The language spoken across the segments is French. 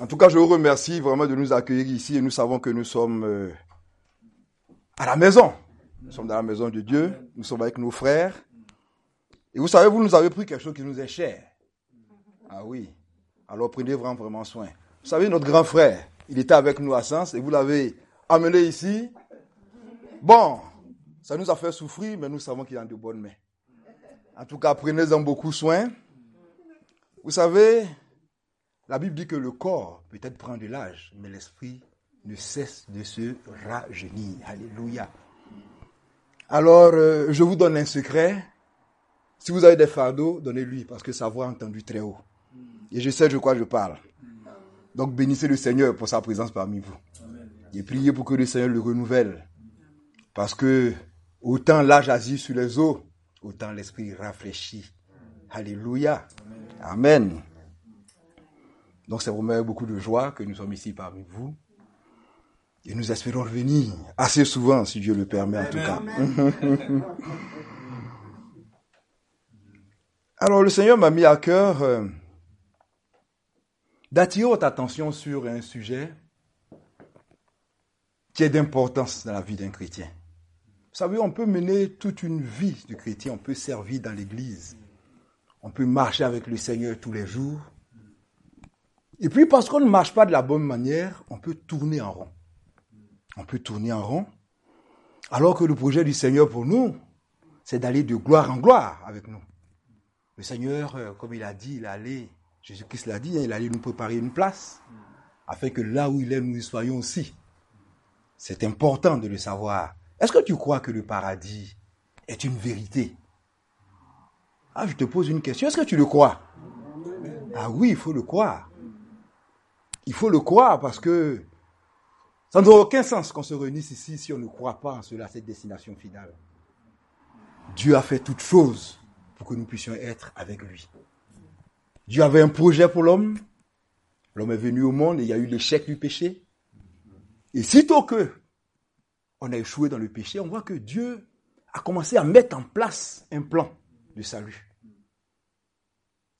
En tout cas, je vous remercie vraiment de nous accueillir ici et nous savons que nous sommes euh, à la maison. Nous sommes dans la maison de Dieu, nous sommes avec nos frères. Et vous savez, vous nous avez pris quelque chose qui nous est cher. Ah oui. Alors prenez vraiment, vraiment soin. Vous savez, notre grand frère, il était avec nous à Sens et vous l'avez amené ici. Bon, ça nous a fait souffrir, mais nous savons qu'il est en de bonnes mains. En tout cas, prenez-en beaucoup soin. Vous savez, la Bible dit que le corps peut-être prend de l'âge, mais l'esprit ne cesse de se rajeunir. Alléluia. Alors, euh, je vous donne un secret. Si vous avez des fardeaux, donnez-lui, parce que sa voix est entendue très haut. Et je sais de quoi je parle. Donc, bénissez le Seigneur pour sa présence parmi vous. Et priez pour que le Seigneur le renouvelle. Parce que autant l'âge agit sur les eaux, autant l'esprit rafraîchit. Alléluia. Amen. Donc c'est vraiment beaucoup de joie que nous sommes ici parmi vous. Et nous espérons revenir assez souvent, si Dieu le permet en tout cas. Alors le Seigneur m'a mis à cœur euh, d'attirer votre attention sur un sujet qui est d'importance dans la vie d'un chrétien. Vous savez, on peut mener toute une vie de chrétien, on peut servir dans l'église, on peut marcher avec le Seigneur tous les jours. Et puis parce qu'on ne marche pas de la bonne manière, on peut tourner en rond. On peut tourner en rond. Alors que le projet du Seigneur pour nous, c'est d'aller de gloire en gloire avec nous. Le Seigneur, euh, comme il a dit, il allait, Jésus-Christ l'a dit, hein, il allait nous préparer une place, afin que là où il est, nous y soyons aussi. C'est important de le savoir. Est-ce que tu crois que le paradis est une vérité? Ah, je te pose une question. Est-ce que tu le crois? Ah oui, il faut le croire. Il faut le croire parce que ça n'a aucun sens qu'on se réunisse ici si on ne croit pas en cela, cette destination finale. Dieu a fait toutes choses pour que nous puissions être avec lui. Dieu avait un projet pour l'homme. L'homme est venu au monde et il y a eu l'échec du péché. Et sitôt que on a échoué dans le péché, on voit que Dieu a commencé à mettre en place un plan de salut.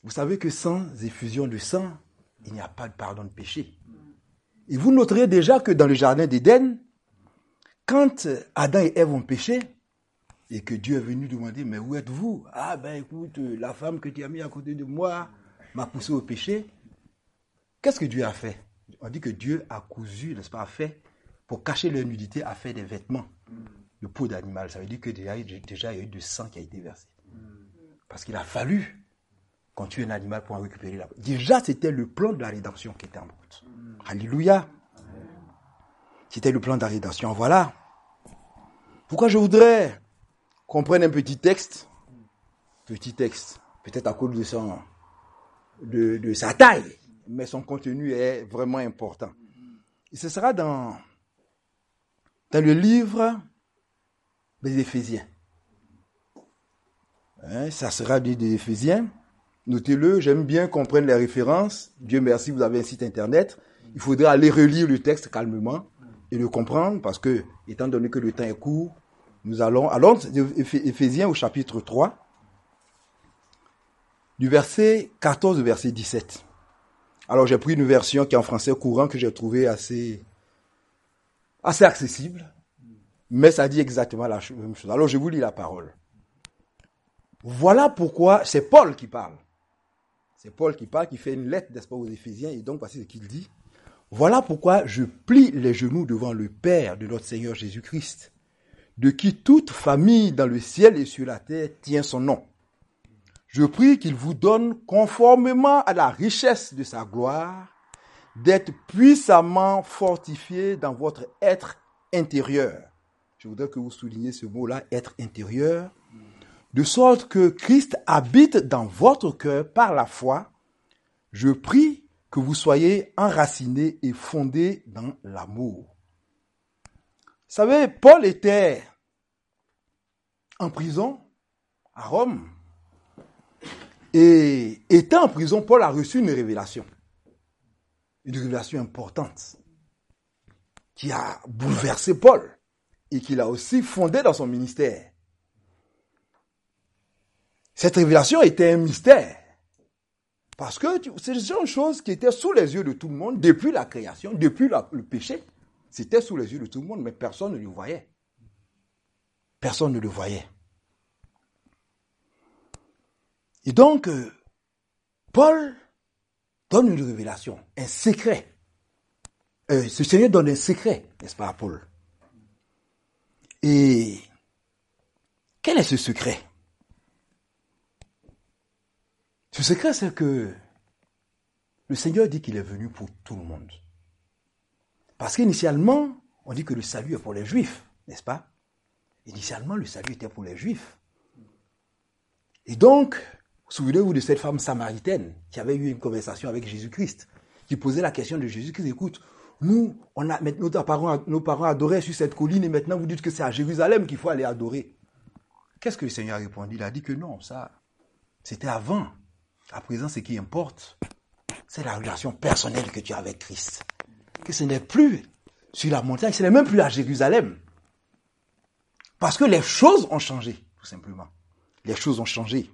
Vous savez que sans effusion de sang, il n'y a pas de pardon de péché. Et vous noterez déjà que dans le jardin d'Éden, quand Adam et Ève ont péché, et que Dieu est venu demander, mais où êtes-vous? Ah ben écoute, la femme que tu as mis à côté de moi m'a poussé au péché. Qu'est-ce que Dieu a fait? On dit que Dieu a cousu, n'est-ce pas, a fait, pour cacher leur nudité, a fait des vêtements de peau d'animal. Ça veut dire que déjà, déjà, il y a eu du sang qui a été versé. Parce qu'il a fallu qu'on tue un animal pour en récupérer la Déjà, c'était le plan de la rédemption qui était en route. Alléluia. C'était le plan de la rédemption. Voilà. Pourquoi je voudrais qu'on prenne un petit texte, petit texte, peut-être à cause de, son, de, de sa taille, mais son contenu est vraiment important. Et ce sera dans, dans le livre des Éphésiens. Hein, ça sera dit des Éphésiens. Notez-le, j'aime bien qu'on prenne les références. Dieu merci, vous avez un site internet. Il faudrait aller relire le texte calmement et le comprendre parce que, étant donné que le temps est court, nous allons, allons, Éphésiens au chapitre 3, du verset 14 au verset 17. Alors j'ai pris une version qui est en français courant que j'ai trouvé assez, assez accessible, mais ça dit exactement la même chose. Alors je vous lis la parole. Voilà pourquoi c'est Paul qui parle. C'est Paul qui parle, qui fait une lettre, n'est-ce pas, aux Éphésiens, et donc voici ce qu'il dit. Voilà pourquoi je plie les genoux devant le Père de notre Seigneur Jésus-Christ, de qui toute famille dans le ciel et sur la terre tient son nom. Je prie qu'il vous donne, conformément à la richesse de sa gloire, d'être puissamment fortifié dans votre être intérieur. Je voudrais que vous souligniez ce mot-là, être intérieur, de sorte que Christ habite dans votre cœur par la foi. Je prie que vous soyez enracinés et fondés dans l'amour. Vous savez, Paul était en prison à Rome. Et étant en prison, Paul a reçu une révélation. Une révélation importante qui a bouleversé Paul et qu'il a aussi fondé dans son ministère. Cette révélation était un mystère. Parce que c'est une chose qui était sous les yeux de tout le monde depuis la création, depuis le péché. C'était sous les yeux de tout le monde, mais personne ne le voyait. Personne ne le voyait. Et donc, euh, Paul donne une révélation, un secret. Euh, ce Seigneur donne un secret, n'est-ce pas, Paul? Et quel est ce secret? Ce secret, c'est que le Seigneur dit qu'il est venu pour tout le monde. Parce qu'initialement, on dit que le salut est pour les Juifs, n'est-ce pas? Initialement, le salut était pour les Juifs. Et donc, souvenez-vous de cette femme samaritaine qui avait eu une conversation avec Jésus-Christ, qui posait la question de Jésus-Christ, écoute, nous, on a, nos, parents, nos parents adoraient sur cette colline et maintenant vous dites que c'est à Jérusalem qu'il faut aller adorer. Qu'est-ce que le Seigneur a répondu? Il a dit que non, ça, c'était avant. À présent, ce qui importe, c'est la relation personnelle que tu as avec Christ. Que ce n'est plus sur la montagne, ce n'est même plus à Jérusalem. Parce que les choses ont changé, tout simplement. Les choses ont changé.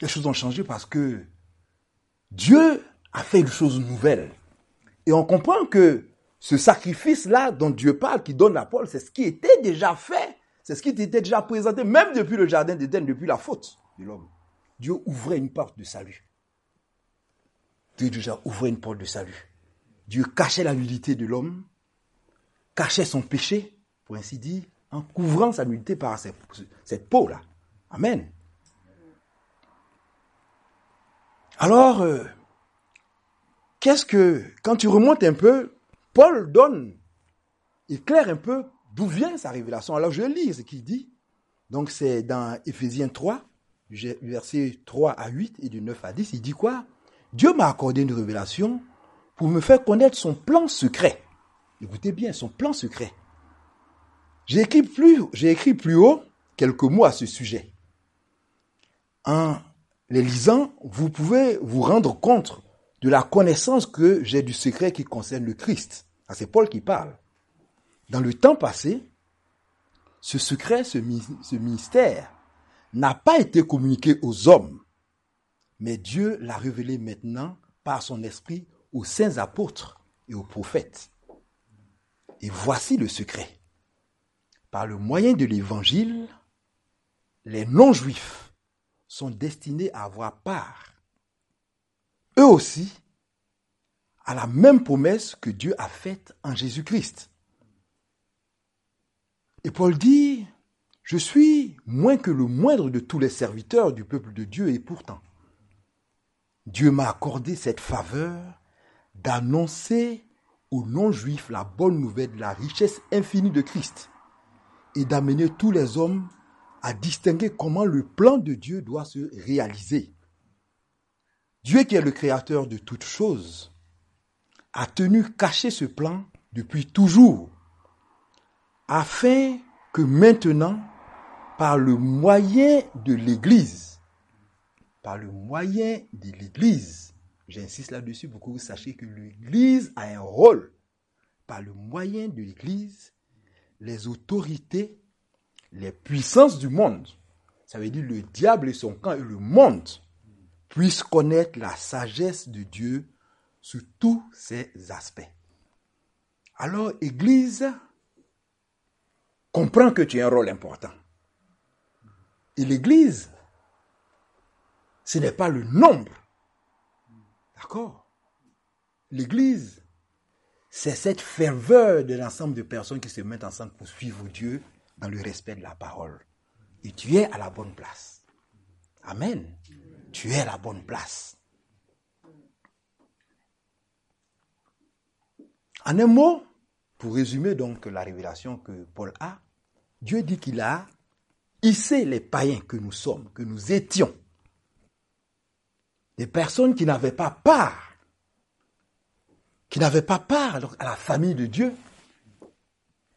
Les choses ont changé parce que Dieu a fait une chose nouvelle. Et on comprend que ce sacrifice-là dont Dieu parle, qui donne à Paul, c'est ce qui était déjà fait. C'est ce qui était déjà présenté, même depuis le jardin d'Éden, depuis la faute de l'homme. Dieu ouvrait une porte de salut. Dieu déjà ouvrait une porte de salut. Dieu cachait la nudité de l'homme, cachait son péché, pour ainsi dire, en couvrant sa nudité par cette, peau-là. Amen. Alors, euh, qu'est-ce que, quand tu remontes un peu, Paul donne, éclaire un peu d'où vient sa révélation. Alors je lis ce qu'il dit. Donc c'est dans Éphésiens 3, versets 3 à 8 et du 9 à 10, il dit quoi? Dieu m'a accordé une révélation pour me faire connaître son plan secret. Écoutez bien, son plan secret. J'ai écrit plus, plus haut quelques mots à ce sujet. En les lisant, vous pouvez vous rendre compte de la connaissance que j'ai du secret qui concerne le Christ. Ah, c'est Paul qui parle. Dans le temps passé, ce secret, ce mystère, n'a pas été communiqué aux hommes, mais Dieu l'a révélé maintenant par son esprit aux saints apôtres et aux prophètes. Et voici le secret. Par le moyen de l'évangile, les non-juifs sont destinés à avoir part, eux aussi, à la même promesse que Dieu a faite en Jésus-Christ. Et Paul dit, je suis moins que le moindre de tous les serviteurs du peuple de Dieu et pourtant, Dieu m'a accordé cette faveur d'annoncer aux non-juifs la bonne nouvelle de la richesse infinie de Christ et d'amener tous les hommes à distinguer comment le plan de Dieu doit se réaliser. Dieu qui est le créateur de toutes choses a tenu caché ce plan depuis toujours afin que maintenant par le moyen de l'Église, par le moyen de l'Église, j'insiste là-dessus pour que vous sachiez que l'Église a un rôle. Par le moyen de l'Église, les autorités, les puissances du monde, ça veut dire le diable et son camp et le monde, puissent connaître la sagesse de Dieu sous tous ses aspects. Alors, Église, comprends que tu as un rôle important. Et l'Église, ce n'est pas le nombre. D'accord? L'Église, c'est cette ferveur de l'ensemble de personnes qui se mettent ensemble pour suivre Dieu dans le respect de la parole. Et tu es à la bonne place. Amen. Tu es à la bonne place. En un mot, pour résumer donc la révélation que Paul a, Dieu dit qu'il a hissé les païens que nous sommes, que nous étions, des personnes qui n'avaient pas part, qui n'avaient pas part à la famille de Dieu,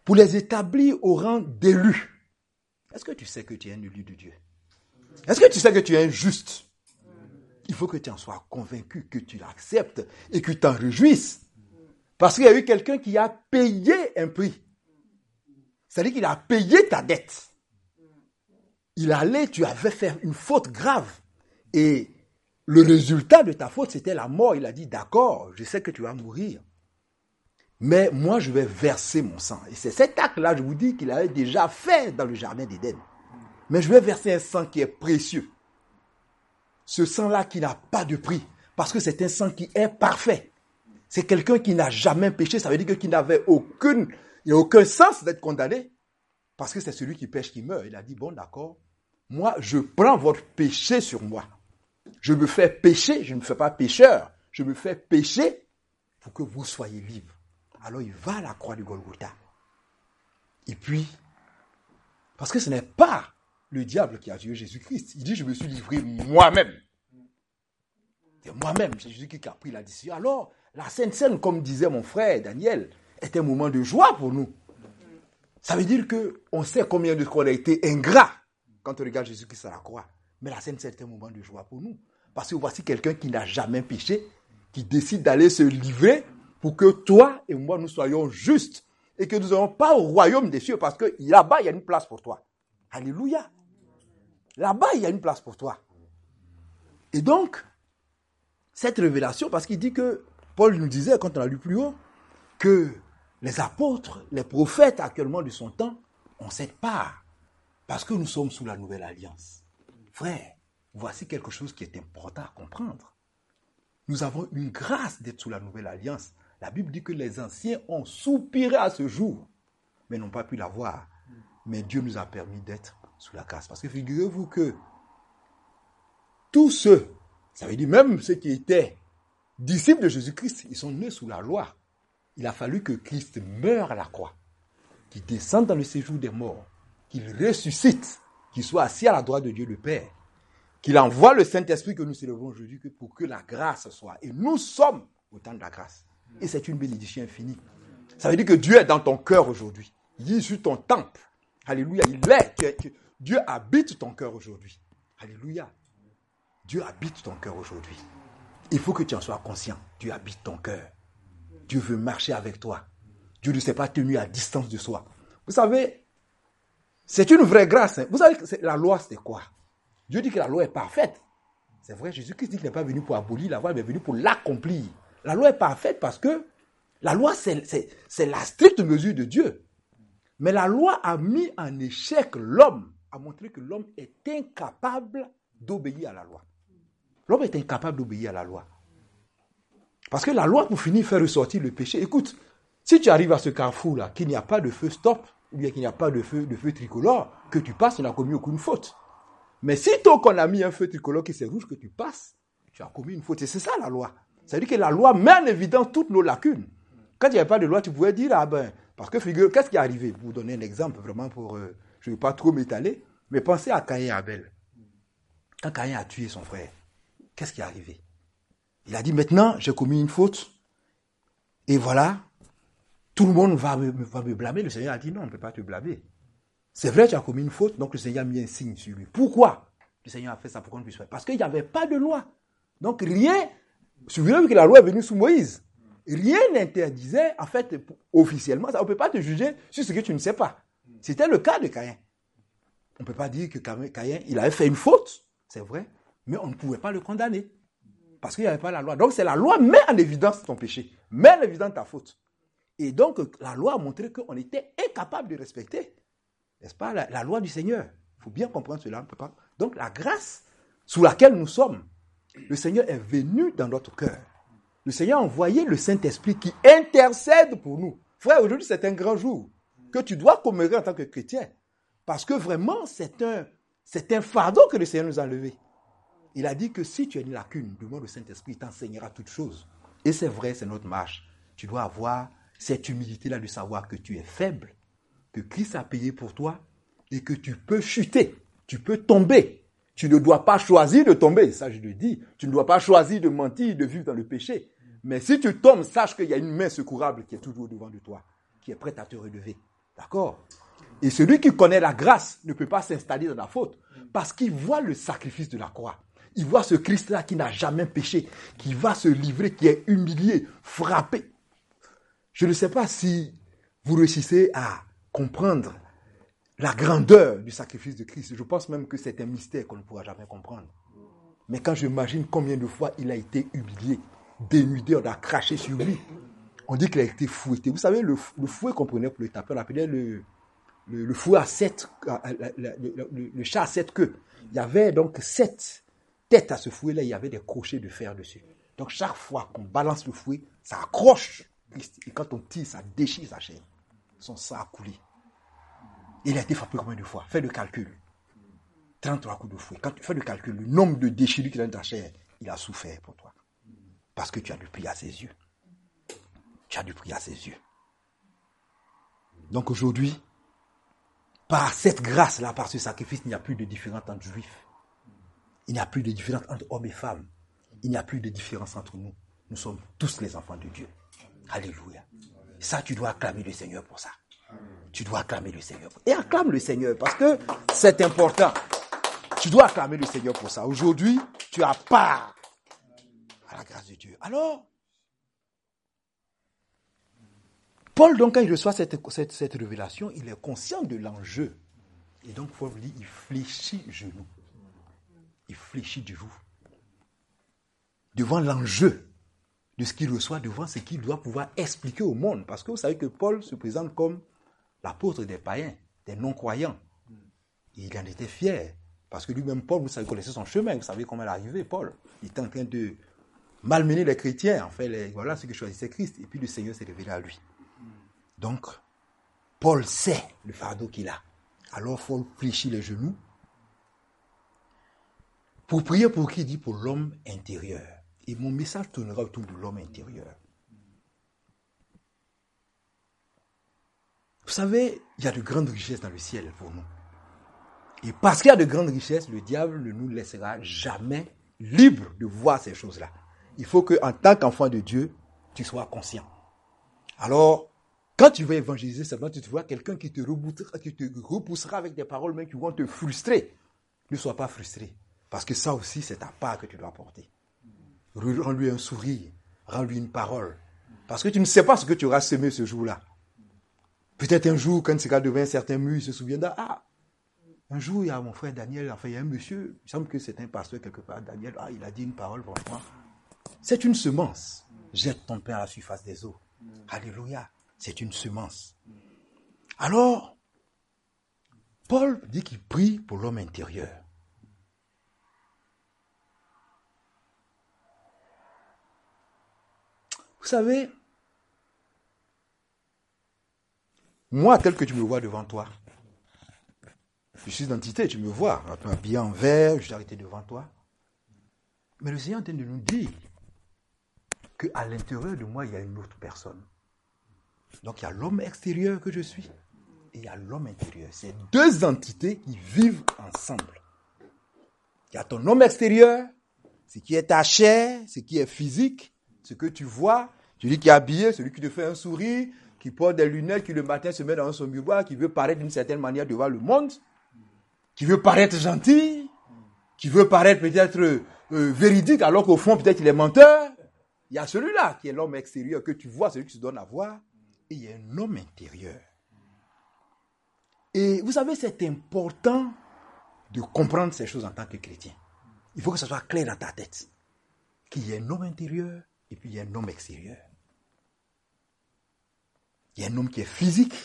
pour les établir au rang d'élus. Est-ce que tu sais que tu es un élu de Dieu? Est-ce que tu sais que tu es injuste Il faut que tu en sois convaincu, que tu l'acceptes et que tu t'en réjouisses. Parce qu'il y a eu quelqu'un qui a payé un prix. C'est-à-dire qu'il a payé ta dette il allait, tu avais fait une faute grave. Et le résultat de ta faute, c'était la mort. Il a dit, d'accord, je sais que tu vas mourir. Mais moi, je vais verser mon sang. Et c'est cet acte-là, je vous dis, qu'il avait déjà fait dans le jardin d'Éden. Mais je vais verser un sang qui est précieux. Ce sang-là qui n'a pas de prix. Parce que c'est un sang qui est parfait. C'est quelqu'un qui n'a jamais péché. Ça veut dire qu'il n'avait aucune, il n'y a aucun sens d'être condamné. Parce que c'est celui qui pêche qui meurt. Il a dit, bon, d'accord. Moi, je prends votre péché sur moi. Je me fais pécher, je ne me fais pas pécheur. Je me fais pécher pour que vous soyez libres. Alors il va à la croix du Golgotha. Et puis, parce que ce n'est pas le diable qui a tué Jésus-Christ. Il dit, je me suis livré moi-même. C'est moi-même, c'est Jésus qui a pris la décision. Alors, la Sainte Seine, comme disait mon frère Daniel, est un moment de joie pour nous. Ça veut dire qu'on sait combien de fois on a été ingrat quand on regarde Jésus-Christ à la croix. Mais la Sainte Seine est un moment de joie pour nous. Parce que voici quelqu'un qui n'a jamais péché, qui décide d'aller se livrer pour que toi et moi, nous soyons justes et que nous n'ayons pas au royaume des cieux parce que là-bas, il y a une place pour toi. Alléluia. Là-bas, il y a une place pour toi. Et donc, cette révélation, parce qu'il dit que, Paul nous disait quand on a lu plus haut, que les apôtres, les prophètes actuellement de son temps ont cette part. Parce que nous sommes sous la nouvelle alliance. Frère, voici quelque chose qui est important à comprendre. Nous avons une grâce d'être sous la nouvelle alliance. La Bible dit que les anciens ont soupiré à ce jour, mais n'ont pas pu la voir. Mais Dieu nous a permis d'être sous la grâce. Parce que figurez-vous que tous ceux, ça veut dire même ceux qui étaient disciples de Jésus-Christ, ils sont nés sous la loi. Il a fallu que Christ meure à la croix, qu'il descende dans le séjour des morts, qu'il ressuscite, qu'il soit assis à la droite de Dieu le Père, qu'il envoie le Saint-Esprit que nous célébrons aujourd'hui pour que la grâce soit. Et nous sommes au temps de la grâce. Et c'est une bénédiction infinie. Ça veut dire que Dieu est dans ton cœur aujourd'hui. Il est sur ton temple. Alléluia. Il est. Dieu habite ton cœur aujourd'hui. Alléluia. Dieu habite ton cœur aujourd'hui. Il faut que tu en sois conscient. Dieu habite ton cœur. Dieu veut marcher avec toi. Dieu ne s'est pas tenu à distance de soi. Vous savez, c'est une vraie grâce. Hein. Vous savez, que la loi, c'est quoi? Dieu dit que la loi est parfaite. C'est vrai, Jésus-Christ dit qu'il n'est pas venu pour abolir la loi, il est venu pour l'accomplir. La loi est parfaite parce que la loi, c'est la stricte mesure de Dieu. Mais la loi a mis en échec l'homme, a montré que l'homme est incapable d'obéir à la loi. L'homme est incapable d'obéir à la loi. Parce que la loi, pour finir, fait ressortir le péché. Écoute, si tu arrives à ce carrefour-là, qu'il n'y a pas de feu stop, ou bien qu'il n'y a pas de feu, de feu tricolore, que tu passes, tu n'as commis aucune faute. Mais si toi qu'on a mis un feu tricolore qui c'est rouge, que tu passes, tu as commis une faute. Et c'est ça la loi. C'est-à-dire que la loi met en évidence toutes nos lacunes. Quand il n'y avait pas de loi, tu pouvais dire, ah ben, parce que figure, qu'est-ce qui est arrivé? Pour vous donner un exemple, vraiment, pour, euh, je ne veux pas trop m'étaler, mais pensez à Caïn et Abel. Quand Caïn a tué son frère, qu'est-ce qui est arrivé? Il a dit, maintenant, j'ai commis une faute, et voilà, tout le monde va me, va me blâmer. Le Seigneur a dit, non, on ne peut pas te blâmer. C'est vrai, tu as commis une faute, donc le Seigneur a mis un signe sur lui. Pourquoi Le Seigneur a fait ça pour qu'on ne puisse pas. Parce qu'il n'y avait pas de loi. Donc rien Souvenez-vous que la loi est venue sous Moïse. Rien n'interdisait, en fait, officiellement, on ne peut pas te juger sur ce que tu ne sais pas. C'était le cas de Caïn. On ne peut pas dire que Caïn, il avait fait une faute, c'est vrai, mais on ne pouvait pas le condamner. Parce qu'il n'y avait pas la loi. Donc c'est la loi met en évidence ton péché, met en évidence ta faute. Et donc la loi a montré qu'on était incapable de respecter, n'est-ce pas, la, loi du Seigneur. Il faut bien comprendre cela. Donc la grâce sous laquelle nous sommes, le Seigneur est venu dans notre cœur. Le Seigneur a envoyé le Saint-Esprit qui intercède pour nous. Frère, aujourd'hui, c'est un grand jour que tu dois commémorer en tant que chrétien. Parce que vraiment, c'est un, c'est un fardeau que le Seigneur nous a levé. Il a dit que si tu as une lacune, demande au Saint-Esprit, t'enseignera toutes choses. Et c'est vrai, c'est notre marche. Tu dois avoir cette humilité-là de savoir que tu es faible, que Christ a payé pour toi et que tu peux chuter, tu peux tomber. Tu ne dois pas choisir de tomber, ça je le dis. Tu ne dois pas choisir de mentir, de vivre dans le péché. Mais si tu tombes, sache qu'il y a une main secourable qui est toujours devant de toi, qui est prête à te relever. D'accord? Et celui qui connaît la grâce ne peut pas s'installer dans la faute, parce qu'il voit le sacrifice de la croix. Il voit ce Christ-là qui n'a jamais péché, qui va se livrer, qui est humilié, frappé. Je ne sais pas si vous réussissez à comprendre la grandeur du sacrifice de Christ. Je pense même que c'est un mystère qu'on ne pourra jamais comprendre. Mais quand j'imagine combien de fois il a été humilié, dénudé, on a craché sur lui. On dit qu'il a été fouetté. Vous savez, le, fouet qu'on prenait pour le taper, on appelait le, le, fouet à sept, le, chat à sept queues. Il y avait donc sept têtes à ce fouet-là, il y avait des crochets de fer dessus. Donc chaque fois qu'on balance le fouet, ça accroche Et quand on tire, ça déchire sa chair. Son sang a coulé. Il a été frappé combien de fois? Fais le calcul. 33 coups de fouet. Quand tu fais le calcul, le nombre de déchirures qu'il a dans ta chair, il a souffert pour toi. Parce que tu as du prix à ses yeux. Tu as du prix à ses yeux. Donc aujourd'hui, par cette grâce-là, par ce sacrifice, il n'y a plus de différence entre juifs. Il n'y a plus de différence entre hommes et femmes. Il n'y a plus de différence entre nous. Nous sommes tous les enfants de Dieu. Alléluia. Ça, tu dois acclamer le Seigneur pour ça. Tu dois acclamer le Seigneur. Et acclame le Seigneur parce que c'est important. Tu dois acclamer le Seigneur pour ça. Aujourd'hui, tu as part à la grâce de Dieu. Alors, Paul, donc, quand il reçoit cette, cette, révélation, il est conscient de l'enjeu. Et donc, Paul il fléchit genou. Il fléchit du vous. Devant l'enjeu de ce qu'il reçoit, devant ce qu'il doit pouvoir expliquer au monde. Parce que vous savez que Paul se présente comme l'apôtre des païens, des non-croyants. Il en était fier. Parce que lui-même, Paul, vous savez, connaissait son chemin. Vous savez comment il est arrivé, Paul. Il était en train de malmener les chrétiens. En fait, voilà ce que choisissait Christ. Et puis le Seigneur s'est révélé à lui. Donc, Paul sait le fardeau qu'il a. Alors, Paul fléchit les genoux pour prier pour qui dit Pour l'homme intérieur. Et mon message tournera autour de l'homme intérieur. Vous savez, il y a de grandes richesses dans le ciel pour nous. Et parce qu'il y a de grandes richesses, le diable ne nous laissera jamais libres de voir ces choses-là. Il faut qu'en tant qu'enfant de Dieu, tu sois conscient. Alors, quand tu vas évangéliser, seulement tu te vois quelqu'un qui te, repoussera, avec des paroles même qui vont te frustrer. Ne sois pas frustré. Parce que ça aussi, c'est ta part que tu dois porter. Rends-lui un sourire. Rends-lui une parole. Parce que tu ne sais pas ce que tu auras semé ce jour-là. Peut-être un jour, quand il sera devant un certain mur, il se souviendra, ah, un jour, il y a mon frère Daniel, enfin, il y a un monsieur, il semble que c'est un pasteur quelque part, Daniel, ah, il a dit une parole, franchement. C'est une semence. Jette ton pain à la surface des eaux. Alléluia. C'est une semence. Alors, Paul dit qu'il prie pour l'homme intérieur. Vous savez, moi, tel que tu me vois devant toi, je suis d'identité, tu me vois, habillé en vert, je suis arrêté devant toi. Mais le Seigneur est en train de nous dire qu'à l'intérieur de moi, il y a une autre personne. Donc il y a l'homme extérieur que je suis et il y a l'homme intérieur. C'est deux entités qui vivent ensemble. Il y a ton homme extérieur, ce qui est ta chair, ce qui est physique, ce que tu vois, celui qui est habillé, celui qui te fait un sourire, qui porte des lunettes, qui le matin se met dans son miroir, qui veut paraître d'une certaine manière devant le monde qui veut paraître gentil, qui veut paraître peut-être euh, véridique, alors qu'au fond, peut-être il est menteur. Il y a celui-là qui est l'homme extérieur que tu vois, celui qui se donne à voir, et il y a un homme intérieur. Et vous savez, c'est important de comprendre ces choses en tant que chrétien. Il faut que ça soit clair dans ta tête. Qu'il y a un homme intérieur et puis il y a un homme extérieur. Il y a un homme qui est physique,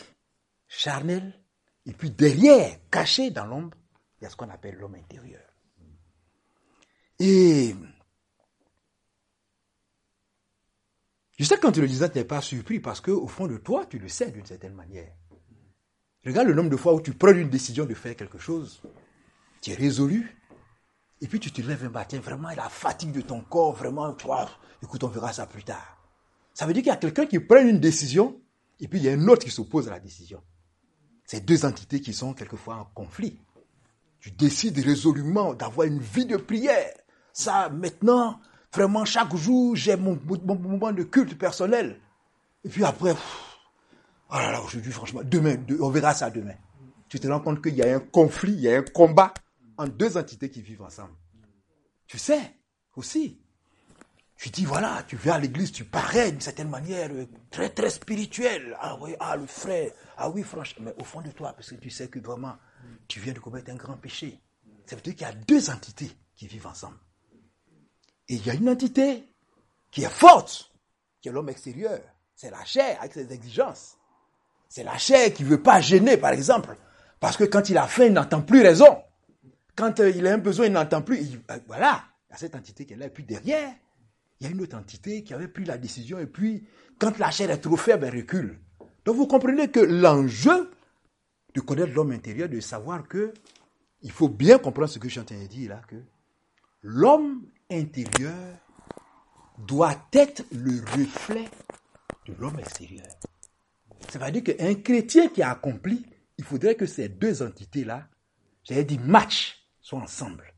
charnel, et puis derrière, caché dans l'ombre, il y a ce qu'on appelle l'homme intérieur. Et je sais que quand tu le disais, tu n'es pas surpris parce qu'au fond de toi, tu le sais d'une certaine manière. Regarde le nombre de fois où tu prends une décision de faire quelque chose, tu es résolu, et puis tu te lèves un matin, vraiment, la fatigue de ton corps, vraiment, tu vois, écoute, on verra ça plus tard. Ça veut dire qu'il y a quelqu'un qui prend une décision, et puis il y a un autre qui s'oppose à la décision. C'est deux entités qui sont quelquefois en conflit. Tu décides résolument d'avoir une vie de prière. Ça, maintenant, vraiment, chaque jour, j'ai mon, moment de culte personnel. Et puis après, oh là là, aujourd'hui, franchement, demain, on verra ça demain. Tu te rends compte qu'il y a un conflit, il y a un combat entre deux entités qui vivent ensemble. Tu sais, aussi. Tu dis, voilà, tu viens à l'église, tu parais d'une certaine manière euh, très, très spirituelle. Ah oui, ah, le frère, ah oui, franchement, mais au fond de toi, parce que tu sais que vraiment, tu viens de commettre un grand péché. Ça veut dire qu'il y a deux entités qui vivent ensemble. Et il y a une entité qui est forte, qui est l'homme extérieur. C'est la chair avec ses exigences. C'est la chair qui ne veut pas gêner, par exemple. Parce que quand il a faim, il n'entend plus raison. Quand euh, il a un besoin, il n'entend plus. Euh, voilà, il y a cette entité qui est là. Et puis derrière, il y a une autre entité qui avait pris la décision. Et puis, quand la chair est trop faible, elle recule. Donc vous comprenez que l'enjeu de connaître l'homme intérieur, de savoir que il faut bien comprendre ce que je suis en train de dire là, que l'homme intérieur doit être le reflet de l'homme extérieur. Ça veut dire qu'un chrétien qui a accompli, il faudrait que ces deux entités-là, j'allais dire match, soient ensemble.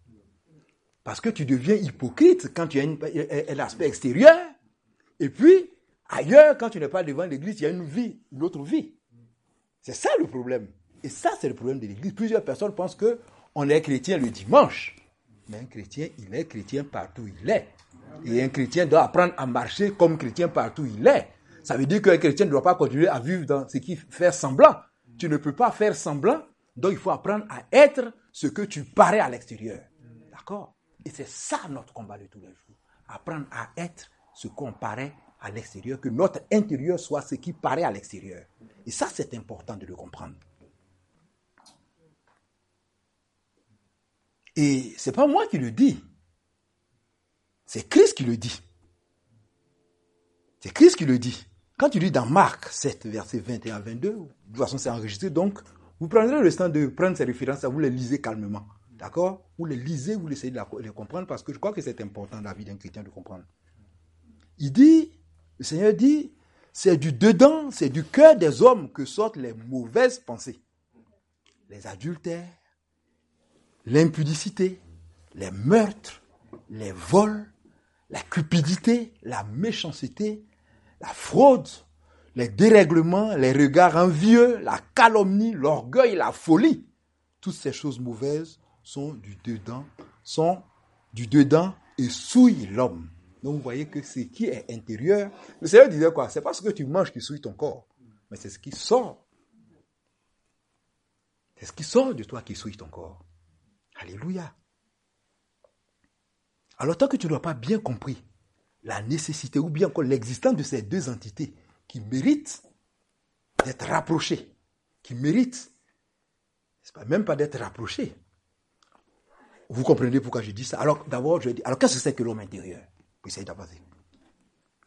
Parce que tu deviens hypocrite quand tu as l'aspect extérieur, et puis ailleurs, quand tu n'es pas devant l'église, il y a une vie, une autre vie. C'est ça le problème. Et ça, c'est le problème de l'église. Plusieurs personnes pensent que on est chrétien le dimanche. Mais un chrétien, il est chrétien partout où il est. Et un chrétien doit apprendre à marcher comme chrétien partout où il est. Ça veut dire qu'un chrétien ne doit pas continuer à vivre dans ce qui fait semblant. Tu ne peux pas faire semblant, donc il faut apprendre à être ce que tu parais à l'extérieur. D'accord? Et c'est ça notre combat de tous les jours. Apprendre à être ce qu'on paraît à l'extérieur, que notre intérieur soit ce qui paraît à l'extérieur. Et ça, c'est important de le comprendre. Et c'est pas moi qui le dis. C'est Christ qui le dit. C'est Christ qui le dit. Quand tu lis dans Marc 7, verset 21 à 22, de toute façon c'est enregistré, donc vous prendrez le temps de prendre ces références, vous les lisez calmement. D'accord? Vous les lisez, vous essayez de les comprendre parce que je crois que c'est important dans la vie d'un chrétien de comprendre. Il dit, le Seigneur dit, c'est du dedans, c'est du cœur des hommes que sortent les mauvaises pensées. Les adultères, l'impudicité, les meurtres, les vols, la cupidité, la méchanceté, la fraude, les dérèglements, les regards envieux, la calomnie, l'orgueil, la folie. Toutes ces choses mauvaises sont du dedans, sont du dedans et souillent l'homme. Donc vous voyez que ce qui est intérieur, le Seigneur disait quoi? C'est pas ce que tu manges qui souille ton corps, mais c'est ce qui sort. C'est ce qui sort de toi qui souille ton corps. Alléluia. Alors tant que tu n'as pas bien compris la nécessité ou bien l'existence de ces deux entités qui méritent d'être rapprochées, qui méritent, pas, même pas d'être rapprochées. Vous comprenez pourquoi je dis ça? Alors d'abord, je dis, alors qu'est-ce que c'est que l'homme intérieur?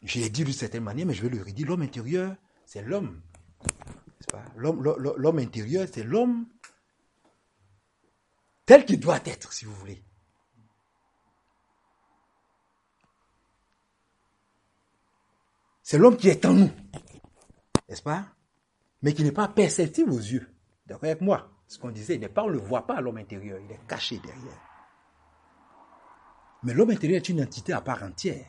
Je l'ai dit d'une certaine manière, mais je vais le redire. L'homme intérieur, c'est l'homme. L'homme intérieur, c'est l'homme tel qu'il doit être, si vous voulez. C'est l'homme qui est en nous, n'est-ce pas? Mais qui n'est pas perceptible aux yeux. D'accord avec moi Ce qu'on disait, on ne le voit pas l'homme intérieur, il est caché derrière. Mais l'homme intérieur est une entité à part entière.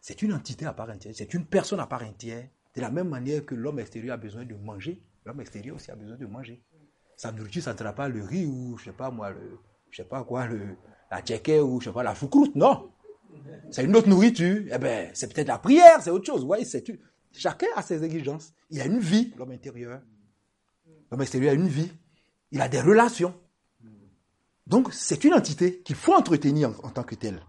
C'est une entité à part entière, c'est une personne à part entière. De la même manière que l'homme extérieur a besoin de manger, l'homme extérieur aussi a besoin de manger sa nourriture, ça ne sera pas le riz ou, je sais pas moi, le, je sais pas quoi, la tchéké ou, je sais pas, la foucroute, non. C'est une autre nourriture. Eh ben, c'est peut-être la prière, c'est autre chose. Chacun a ses exigences. Il a une vie, l'homme intérieur. L'homme extérieur a une vie. Il a des relations. Donc, c'est une entité qu'il faut entretenir en, en tant que telle.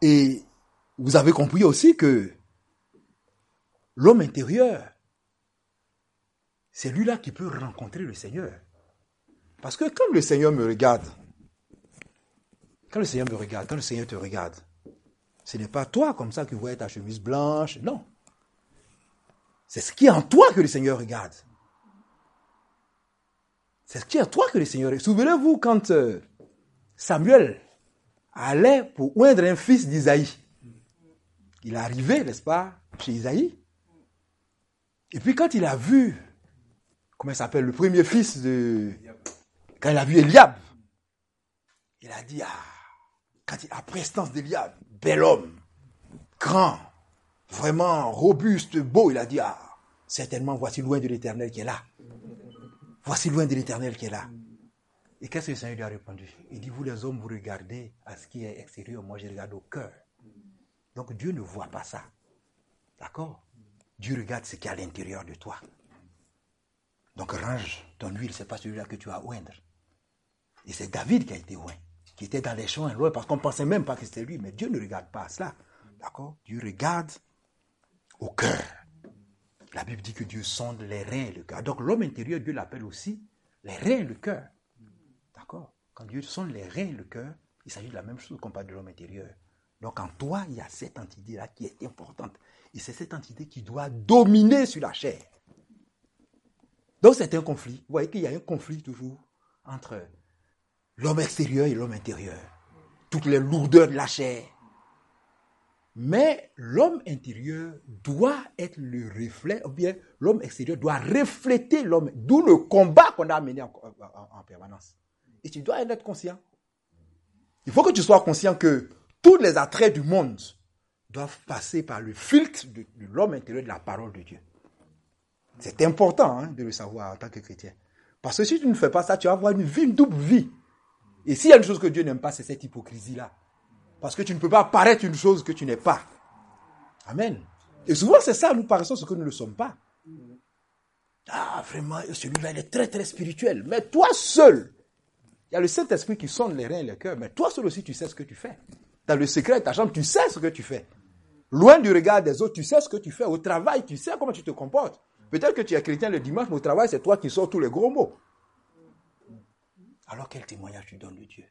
Et vous avez compris aussi que l'homme intérieur, c'est lui-là qui peut rencontrer le Seigneur. Parce que quand le Seigneur me regarde, quand le Seigneur me regarde, quand le Seigneur te regarde, ce n'est pas toi comme ça qui vois ta chemise blanche, non. C'est ce qui est en toi que le Seigneur regarde. C'est ce qui est en toi que le Seigneur regarde. Souvenez-vous quand euh, Samuel allait pour oindre un fils d'Isaïe. Il est arrivé, n'est-ce pas, chez Isaïe. Et puis quand il a vu, comment il s'appelle, le premier fils de... Quand il a vu Eliab, il a dit, ah, quand il, a prestance d'Eliab, bel homme, grand, vraiment robuste, beau, il a dit, ah, certainement voici loin de l'éternel qui est là. Voici loin de l'éternel qui est là. Et qu'est-ce que le Seigneur lui a répondu? Il dit, vous les hommes, vous regardez à ce qui est extérieur, moi je regarde au cœur. Donc Dieu ne voit pas ça. D'accord? Dieu regarde ce qui est à l'intérieur de toi. Donc range ton huile, ce n'est pas celui-là que tu as à oindre. Et c'est David qui a été loin, qui était dans les champs loin, parce qu'on ne pensait même pas que c'était lui. Mais Dieu ne regarde pas à cela. D'accord? Dieu regarde au cœur. La Bible dit que Dieu sonde les reins et le cœur. Donc l'homme intérieur, Dieu l'appelle aussi les reins et le cœur. D'accord? Quand Dieu sonde les reins et le cœur, il s'agit de la même chose qu'on parle de l'homme intérieur. Donc en toi, il y a cette entité-là qui est importante. Et c'est cette entité qui doit dominer sur la chair. Donc c'est un conflit. Vous voyez qu'il y a un conflit toujours entre l'homme extérieur et l'homme intérieur. Toutes les lourdeurs de la chair. Mais l'homme intérieur doit être le reflet, ou bien l'homme extérieur doit refléter l'homme, d'où le combat qu'on a mené en, permanence. Et tu dois en être conscient. Il faut que tu sois conscient que tous les attraits du monde doivent passer par le filtre de, l'homme intérieur de la parole de Dieu. C'est important hein, de le savoir en tant que chrétien. Parce que si tu ne fais pas ça, tu vas avoir une vie, une double vie. Et s'il y a une chose que Dieu n'aime pas, c'est cette hypocrisie-là. Parce que tu ne peux pas paraître une chose que tu n'es pas. Amen. Et souvent, c'est ça, nous paraissons ce que nous ne sommes pas. Ah, vraiment, celui-là, il est très, très spirituel. Mais toi seul, il y a le Saint-Esprit qui sonne les reins et les cœurs, mais toi seul aussi, tu sais ce que tu fais. Dans le secret de ta chambre, tu sais ce que tu fais. Loin du regard des autres, tu sais ce que tu fais. Au travail, tu sais comment tu te comportes. Peut-être que tu es chrétien le dimanche, mais au travail, c'est toi qui sors tous les gros mots. Alors quel témoignage tu donnes de Dieu?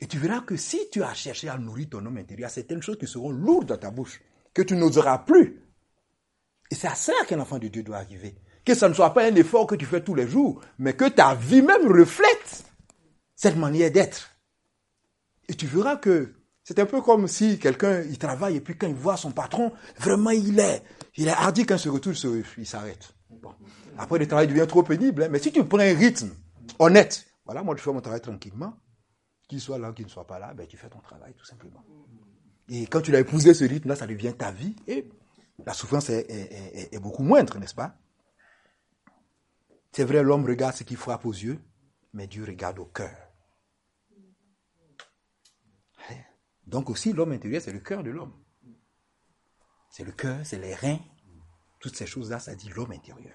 Et tu verras que si tu as cherché à nourrir ton homme intérieur, certaines choses qui seront lourdes dans ta bouche, que tu n'oseras plus. Et c'est à ça qu'un enfant de Dieu doit arriver. Que ce ne soit pas un effort que tu fais tous les jours, mais que ta vie même reflète cette manière d'être. Et tu verras que c'est un peu comme si quelqu'un, il travaille et puis quand il voit son patron, vraiment il est, il est hardi quand il se retourne, il s'arrête. Après le travail devient trop pénible, hein. mais si tu prends un rythme honnête, voilà, moi je fais mon travail tranquillement, qu'il soit là qu'il ne soit pas là, ben, tu fais ton travail tout simplement. Et quand tu l'as épousé ce rythme-là, ça devient ta vie et la souffrance est, beaucoup moindre, n'est-ce pas? C'est vrai, l'homme regarde ce qui frappe aux yeux, mais Dieu regarde au cœur. Donc aussi, l'homme intérieur, c'est le cœur de l'homme. C'est le cœur, c'est les reins. Toutes ces choses-là, ça dit l'homme intérieur.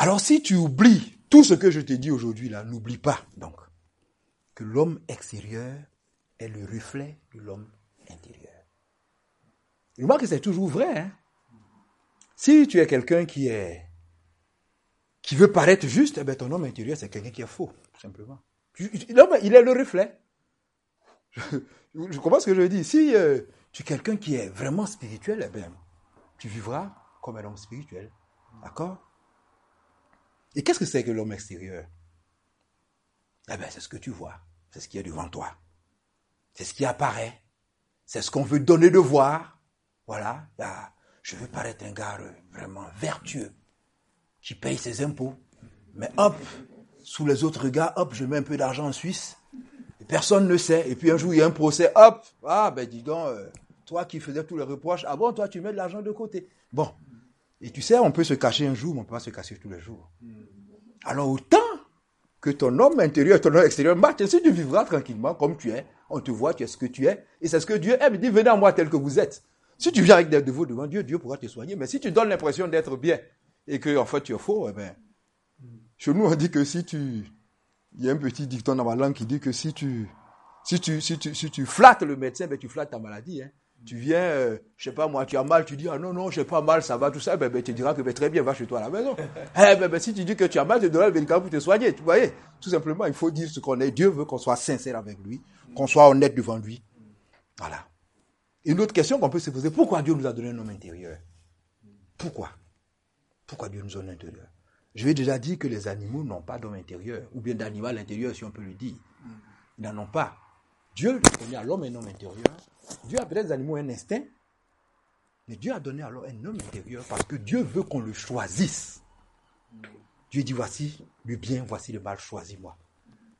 Alors si tu oublies tout ce que je t'ai dit aujourd'hui là, n'oublie pas donc que l'homme extérieur est le reflet de l'homme intérieur. Et moi que c'est toujours vrai. Hein. Si tu es quelqu'un qui est qui veut paraître juste, eh bien, ton homme intérieur c'est quelqu'un qui est faux, tout simplement. L'homme, il est le reflet. Je, comprends ce que je dis. Si euh, tu es quelqu'un qui est vraiment spirituel, eh bien, tu vivras comme un homme spirituel. D'accord? Et qu'est-ce que c'est que l'homme extérieur? Eh bien, c'est ce que tu vois. C'est ce qui est devant toi. C'est ce qui apparaît. C'est ce qu'on veut donner de voir. Voilà. je veux paraître un gars euh, vraiment vertueux, qui paye ses impôts. Mais hop, sous les autres gars, hop, je mets un peu d'argent en Suisse. Personne ne sait. Et puis un jour, il y a un procès, hop, ah ben dis donc, euh, toi qui faisais tous les reproches, ah bon, toi tu mets de l'argent de côté. Bon, et tu sais, on peut se cacher un jour, mais on ne peut pas se cacher tous les jours. Alors autant que ton homme intérieur, ton homme extérieur marche, si tu vivras tranquillement comme tu es, on te voit, tu es ce que tu es, et c'est ce que Dieu aime. Il dit, venez à moi tel que vous êtes. Si tu viens avec des dévots devant Dieu, Dieu pourra te soigner. Mais si tu donnes l'impression d'être bien, et que en fait tu es faux, eh ben, chez nous on dit que si tu, il y a un petit dicton dans ma langue qui dit que si tu, si tu, si tu, si tu flattes le médecin, ben tu flattes ta maladie. Hein. Tu viens, euh, je sais pas moi, tu as mal, tu dis, ah non, non, je n'ai pas mal, ça va, tout ça, ben, ben tu diras que ben, très bien, va chez toi à la maison. eh ben, ben, si tu dis que tu as mal, tu donneras le médicament pour te soigner. Tu voyez, tout simplement, il faut dire ce qu'on est. Dieu veut qu'on soit sincère avec lui, qu'on soit honnête devant lui. Voilà. Une autre question qu'on peut se poser, pourquoi Dieu nous a donné un homme intérieur? Pourquoi? Pourquoi Dieu nous a donné un intérieur? Je vais déjà dire que les animaux n'ont pas d'homme intérieur, ou bien d'animal intérieur, si on peut le dire. Ils n'en ont pas. Dieu a donné à l'homme un homme intérieur. Dieu a peut-être des animaux un instinct, mais Dieu a donné alors un homme intérieur parce que Dieu veut qu'on le choisisse. Dieu dit voici le bien, voici le mal, choisis-moi.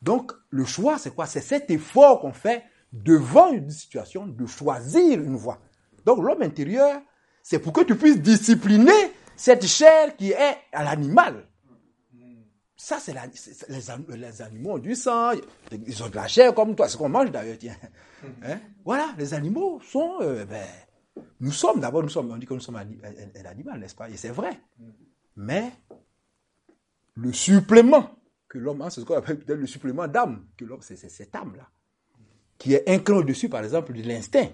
Donc le choix, c'est quoi? C'est cet effort qu'on fait devant une situation de choisir une voie. Donc l'homme intérieur, c'est pour que tu puisses discipliner cette chair qui est à l'animal. Ça, c'est les, animaux ont du sang, ils ont de la chair comme toi, c'est ce qu'on mange d'ailleurs, tiens. Hein? Voilà, les animaux sont, euh, ben, nous sommes, d'abord, nous sommes, on dit que nous sommes un, animal, n'est-ce pas? Et c'est vrai. Mais le supplément que l'homme a, c'est ce qu'on appelle peut-être le supplément d'âme, que l'homme, c'est cette âme-là, qui est inclus au-dessus, par exemple, de l'instinct.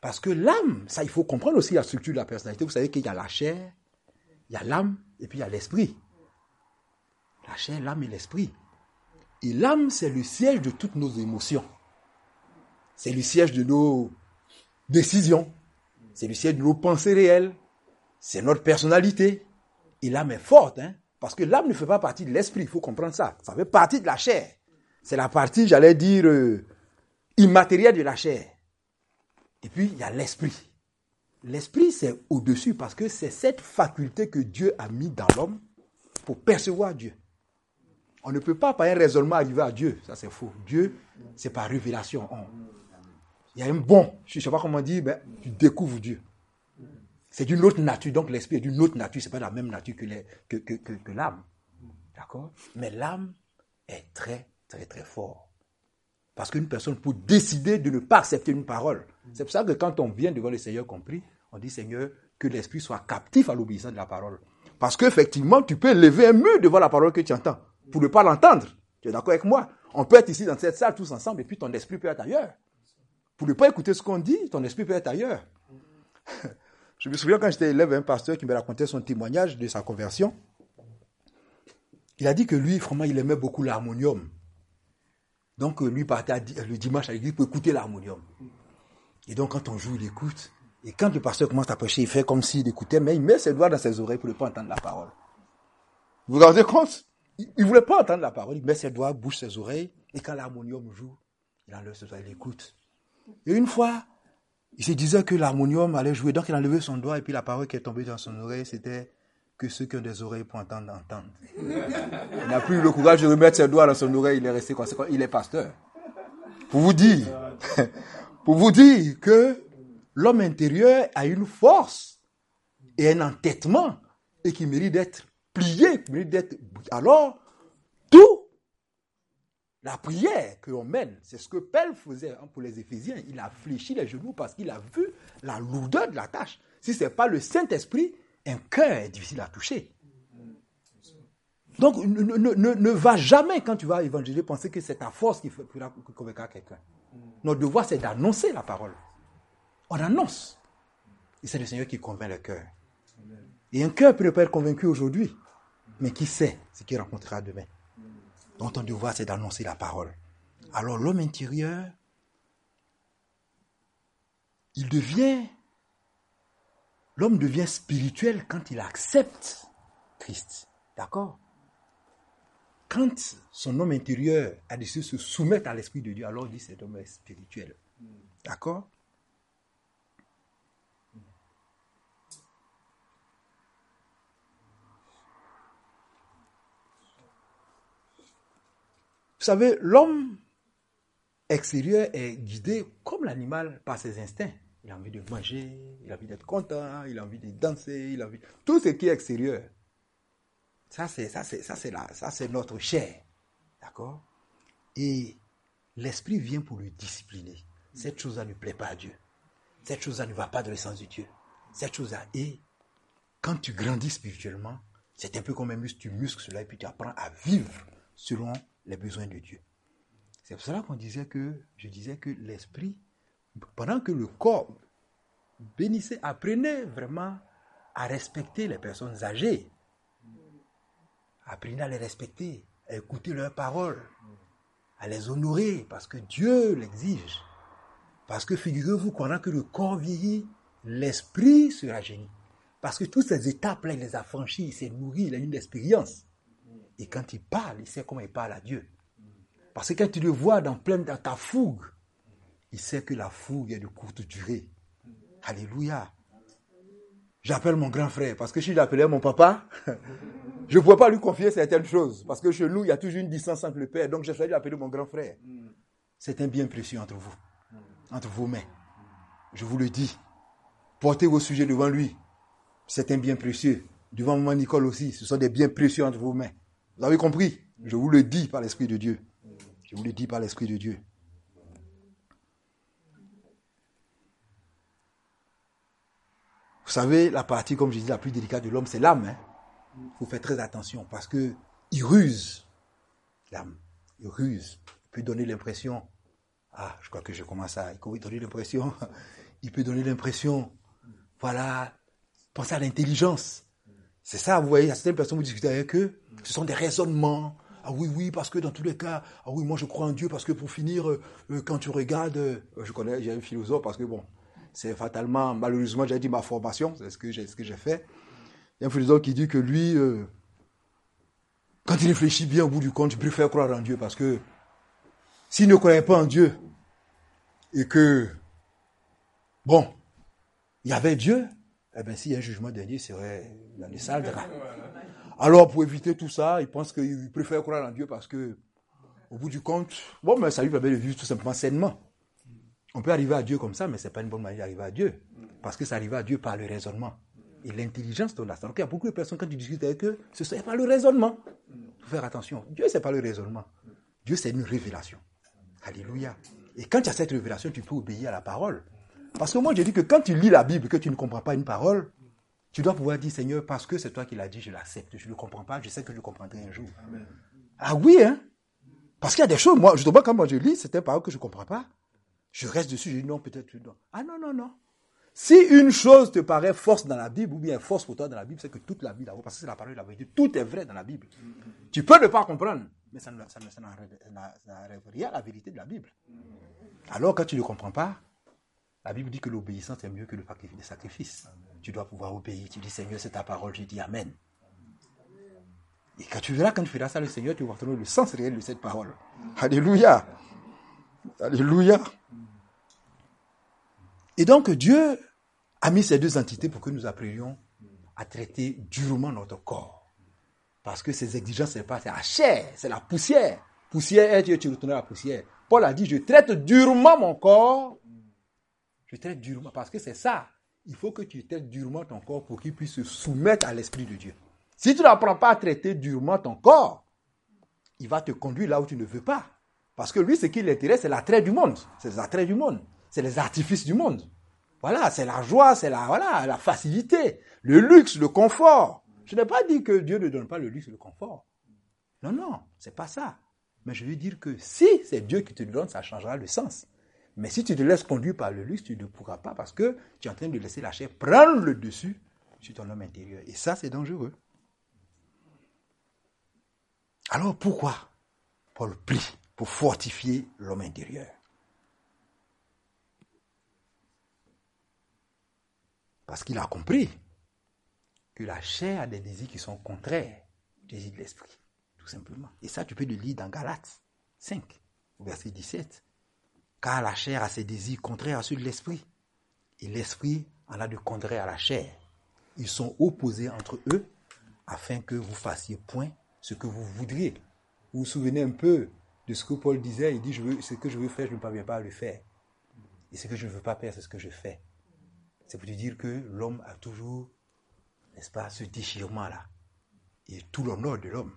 Parce que l'âme, ça, il faut comprendre aussi la structure de la personnalité. Vous savez qu'il y a la chair, il y a l'âme, et puis il y a l'esprit. La chair, l'âme et l'esprit. Et l'âme, c'est le siège de toutes nos émotions. C'est le siège de nos décisions. C'est le siège de nos pensées réelles. C'est notre personnalité. Et l'âme est forte, hein. Parce que l'âme ne fait pas partie de l'esprit, il faut comprendre ça. Ça fait partie de la chair. C'est la partie, j'allais dire, euh, immatérielle de la chair. Et puis, il y a l'esprit. L'esprit, c'est au-dessus parce que c'est cette faculté que Dieu a mis dans l'homme pour percevoir Dieu. On ne peut pas par un raisonnement arriver à Dieu. Ça, c'est faux. Dieu, c'est par révélation. Il y a un bon, je ne sais pas comment dire, ben, tu découvres Dieu. C'est d'une autre nature. Donc l'esprit est d'une autre nature. Ce n'est pas la même nature que, que l'âme. D'accord? Mais l'âme est très, très, très fort. Parce qu'une personne peut décider de ne pas accepter une parole. C'est pour ça que quand on vient devant le Seigneur compris, on dit Seigneur, que l'esprit soit captif à l'obéissance de la parole. Parce qu'effectivement, tu peux lever un mur devant la parole que tu entends pour ne pas l'entendre. Tu es d'accord avec moi? On peut être ici dans cette salle tous ensemble et puis ton esprit peut être ailleurs. Pour ne pas écouter ce qu'on dit, ton esprit peut être ailleurs. Je me souviens quand j'étais élève, un pasteur qui me racontait son témoignage de sa conversion. Il a dit que lui, vraiment, il aimait beaucoup l'harmonium. Donc, euh, lui partait le dimanche à l'église pour écouter l'harmonium. Et donc, quand on joue, il écoute. Et quand le pasteur commence à prêcher, il fait comme s'il écoutait, mais il met ses doigts dans ses oreilles pour ne pas entendre la parole. Vous vous rendez compte? Il ne voulait pas entendre la parole. Il met ses doigts, bouge ses oreilles. Et quand l'harmonium joue, il enlève ses doigts, il écoute. Et une fois, il se disait que l'harmonium allait jouer, donc il a levé son doigt et puis la parole qui est tombée dans son oreille, c'était que ceux qui ont des oreilles pour entendre, entendent. Il n'a plus eu le courage de remettre ses doigts dans son oreille, il est resté comme il est pasteur. Pour vous dire, pour vous dire que l'homme intérieur a une force et un entêtement et qui mérite d'être mérite d'être... Alors, tout la prière que l'on mène, c'est ce que Paul faisait hein, pour les Éphésiens. Il a fléchi les genoux parce qu'il a vu la lourdeur de la tâche. Si ce n'est pas le Saint-Esprit, un cœur est difficile à toucher. Donc, ne, va jamais, quand tu vas évangéliser, penser que c'est ta force qui, convaincra quelqu'un. Notre devoir, c'est d'annoncer la parole. On annonce. Et c'est le Seigneur qui convainc le cœur. Et un cœur peut pas être convaincu aujourd'hui, mais qui sait ce qu'il rencontrera demain? Donc ton devoir, c'est d'annoncer la parole. Alors l'homme intérieur, il devient, l'homme devient spirituel quand il accepte Christ. D'accord? Quand son homme intérieur a décidé de se soumettre à l'Esprit de Dieu, alors il dit cet homme est spirituel. D'accord? Savez, l'homme extérieur est guidé comme l'animal par ses instincts. Il a envie de manger, il a envie d'être content, il a envie de danser, il a envie... Tout ce qui est extérieur. Ça, c'est, ça, c'est, ça, c'est, ça, c'est notre chair. D'accord? Et l'esprit vient pour le discipliner. Cette chose-là ne plaît pas à Dieu. Cette chose-là ne va pas dans le sens de Dieu. Cette chose-là. Et quand tu grandis spirituellement, c'est un peu comme un muscle, tu muscles cela et puis tu apprends à vivre selon les besoins de Dieu. C'est pour cela qu'on disait que, je disais que l'esprit, pendant que le corps bénissait, apprenait vraiment à respecter les personnes âgées. Apprenez à les respecter, à écouter leurs paroles, à les honorer, parce que Dieu l'exige. Parce que figurez-vous, pendant que le corps vieillit, l'esprit sera génie. Parce que toutes ces étapes-là, il les a franchies, il s'est nourri, il a une expérience. Et quand il parle, il sait comment il parle à Dieu. Parce que quand tu le vois dans, plein, dans ta fougue, il sait que la fougue est de courte durée. Alléluia. J'appelle mon grand frère parce que si j'appelais mon papa, je ne pouvais pas lui confier certaines choses. Parce que chez nous, il y a toujours une distance entre le père. Donc j'ai choisi appeler mon grand frère. C'est un bien précieux entre vous, entre vos mains. Je vous le dis. Portez vos sujets devant lui. C'est un bien précieux. Devant moi, Nicole aussi. Ce sont des biens précieux entre vos mains. Vous avez compris? Je vous le dis par l'Esprit de Dieu. Je vous le dis par l'Esprit de Dieu. Vous savez, la partie, comme je disais, la plus délicate de l'homme, c'est l'âme. Il hein. faut faire très attention parce que il ruse. L'âme, il ruse. Il peut donner l'impression, ah, je crois que je commence à, il donner l'impression, il peut donner l'impression, voilà, pensez à l'intelligence. C'est ça, vous voyez, certaines personnes, vous discutez avec eux, ce sont des raisonnements. Ah oui, oui, parce que dans tous les cas, ah oui, moi je crois en Dieu, parce que pour finir, euh, euh, quand tu regardes, euh, je connais, j'ai un philosophe, parce que bon, c'est fatalement, malheureusement, j'ai dit ma formation, c'est ce que j'ai, ce que j'ai fait. Il y a un philosophe qui dit que lui, quand il réfléchit bien au bout du compte, il préfère croire en Dieu parce que s'il ne croyait pas en Dieu et que, bon, il y avait Dieu, eh bien, s'il y a un jugement dernier, il serait dans les salles Alors, pour éviter tout ça, il pense qu'il préfère croire en Dieu parce que, au bout du compte, bon, mais ça lui permet de vivre tout simplement sainement. On peut arriver à Dieu comme ça, mais ce n'est pas une bonne manière d'arriver à Dieu. Parce que ça arrive à Dieu par le raisonnement et l'intelligence de. Donc il y a beaucoup de personnes, quand tu discutes avec eux, ce n'est pas le raisonnement. Il faut faire attention. Dieu, ce n'est pas le raisonnement. Dieu, c'est une révélation. Alléluia. Et quand tu as cette révélation, tu peux obéir à la parole. Parce que moi, je dis que quand tu lis la Bible, que tu ne comprends pas une parole, tu dois pouvoir dire, Seigneur, parce que c'est toi qui l'as dit, je l'accepte. Je ne le comprends pas, je sais que je le comprendrai un jour. Ah oui, hein Parce qu'il y a des choses, moi, justement, quand moi je lis, c'est une parole que je ne comprends pas. Je reste dessus, je dis non, peut-être non. Ah non, non, non. Si une chose te paraît force dans la Bible, ou bien force pour toi dans la Bible, c'est que toute la vie d'abord, parce que c'est la parole de la vérité, tout est vrai dans la Bible. Tu peux ne pas comprendre, mais ça, ça, n'enlève rien à la vérité de la Bible. Alors, quand tu ne comprends pas, la Bible dit que l'obéissance est mieux que le sacrifice. Tu dois pouvoir obéir. Tu dis, Seigneur, c'est ta parole, je dis Amen. Et quand tu verras, quand tu feras ça, le Seigneur, tu vas trouver le sens réel de cette parole. Alléluia. Alléluia. Et donc Dieu a mis ces deux entités pour que nous apprenions à traiter durement notre corps. Parce que ces exigences, ce n'est pas la chair, c'est la poussière. Poussière Dieu, tu retournes à la poussière. Paul a dit, je traite durement mon corps. Je traite durement, parce que c'est ça. Il faut que tu traites durement ton corps pour qu'il puisse se soumettre à l'Esprit de Dieu. Si tu n'apprends pas à traiter durement ton corps, il va te conduire là où tu ne veux pas. Parce que lui, ce qui l'intéresse, c'est l'attrait du monde. C'est l'attrait du monde c'est les artifices du monde. Voilà, c'est la joie, c'est la, voilà, la facilité, le luxe, le confort. Je n'ai pas dit que Dieu ne donne pas le luxe et le confort. Non, non, c'est pas ça. Mais je veux dire que si c'est Dieu qui te le donne, ça changera le sens. Mais si tu te laisses conduire par le luxe, tu ne pourras pas parce que tu es en train de laisser la chair prendre le dessus sur ton homme intérieur. Et ça, c'est dangereux. Alors pourquoi Paul prie pour fortifier l'homme intérieur Parce qu'il a compris que la chair a des désirs qui sont contraires aux désirs de l'esprit, tout simplement. Et ça, tu peux le lire dans Galates 5, verset 17. Car la chair a ses désirs contraires à ceux de l'esprit. Et l'esprit en a de contraires à la chair. Ils sont opposés entre eux afin que vous fassiez point ce que vous voudriez. Vous vous souvenez un peu de ce que Paul disait. Il dit, je veux, ce que je veux faire, je ne parviens pas à le faire. Et ce que je ne veux pas faire, c'est ce que je fais. C'est pour te dire que l'homme a toujours, n'est-ce pas, ce déchirement-là. Et tout l'honneur de l'homme,